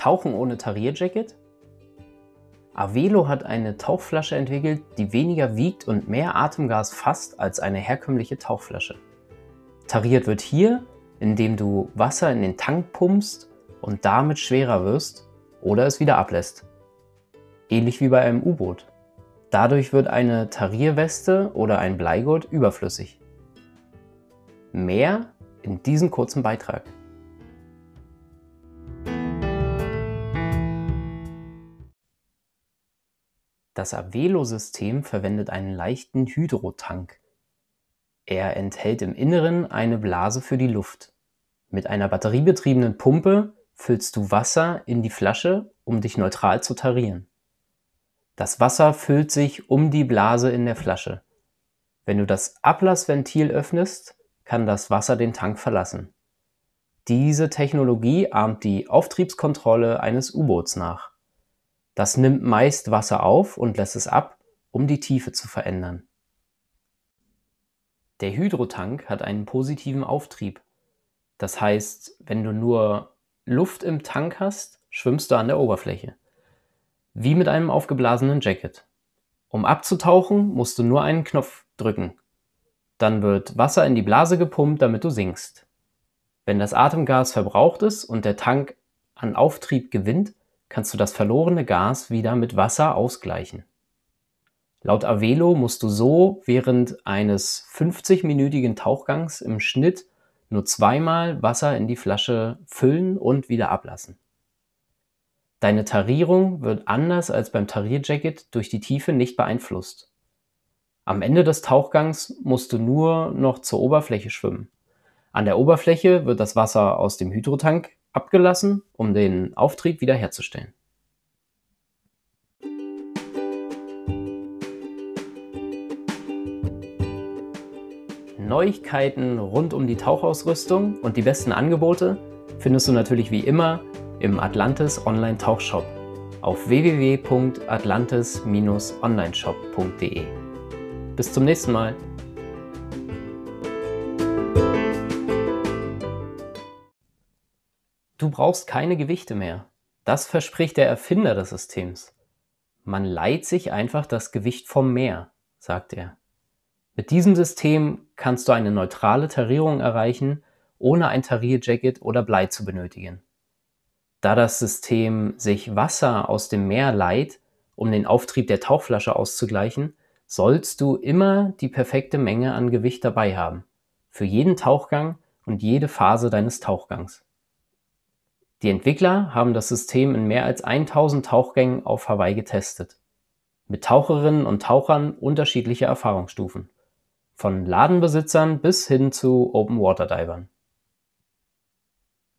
Tauchen ohne Tarierjacket? Avelo hat eine Tauchflasche entwickelt, die weniger wiegt und mehr Atemgas fasst als eine herkömmliche Tauchflasche. Tariert wird hier, indem du Wasser in den Tank pumpst und damit schwerer wirst oder es wieder ablässt. Ähnlich wie bei einem U-Boot. Dadurch wird eine Tarierweste oder ein Bleigurt überflüssig. Mehr in diesem kurzen Beitrag. Das Avelo-System verwendet einen leichten Hydrotank. Er enthält im Inneren eine Blase für die Luft. Mit einer batteriebetriebenen Pumpe füllst du Wasser in die Flasche, um dich neutral zu tarieren. Das Wasser füllt sich um die Blase in der Flasche. Wenn du das Ablassventil öffnest, kann das Wasser den Tank verlassen. Diese Technologie ahmt die Auftriebskontrolle eines U-Boots nach. Das nimmt meist Wasser auf und lässt es ab, um die Tiefe zu verändern. Der Hydrotank hat einen positiven Auftrieb. Das heißt, wenn du nur Luft im Tank hast, schwimmst du an der Oberfläche. Wie mit einem aufgeblasenen Jacket. Um abzutauchen, musst du nur einen Knopf drücken. Dann wird Wasser in die Blase gepumpt, damit du sinkst. Wenn das Atemgas verbraucht ist und der Tank an Auftrieb gewinnt, kannst du das verlorene Gas wieder mit Wasser ausgleichen. Laut Avelo musst du so während eines 50-minütigen Tauchgangs im Schnitt nur zweimal Wasser in die Flasche füllen und wieder ablassen. Deine Tarierung wird anders als beim Tarierjacket durch die Tiefe nicht beeinflusst. Am Ende des Tauchgangs musst du nur noch zur Oberfläche schwimmen. An der Oberfläche wird das Wasser aus dem Hydrotank abgelassen, um den Auftrieb wiederherzustellen. Neuigkeiten rund um die Tauchausrüstung und die besten Angebote findest du natürlich wie immer im Atlantis Online Tauchshop auf www.atlantis-onlineshop.de. Bis zum nächsten Mal. Du brauchst keine Gewichte mehr. Das verspricht der Erfinder des Systems. Man leiht sich einfach das Gewicht vom Meer, sagt er. Mit diesem System kannst du eine neutrale Tarierung erreichen, ohne ein Tarierjacket oder Blei zu benötigen. Da das System sich Wasser aus dem Meer leiht, um den Auftrieb der Tauchflasche auszugleichen, sollst du immer die perfekte Menge an Gewicht dabei haben, für jeden Tauchgang und jede Phase deines Tauchgangs. Die Entwickler haben das System in mehr als 1000 Tauchgängen auf Hawaii getestet, mit Taucherinnen und Tauchern unterschiedlicher Erfahrungsstufen, von Ladenbesitzern bis hin zu Open-Water-Divern.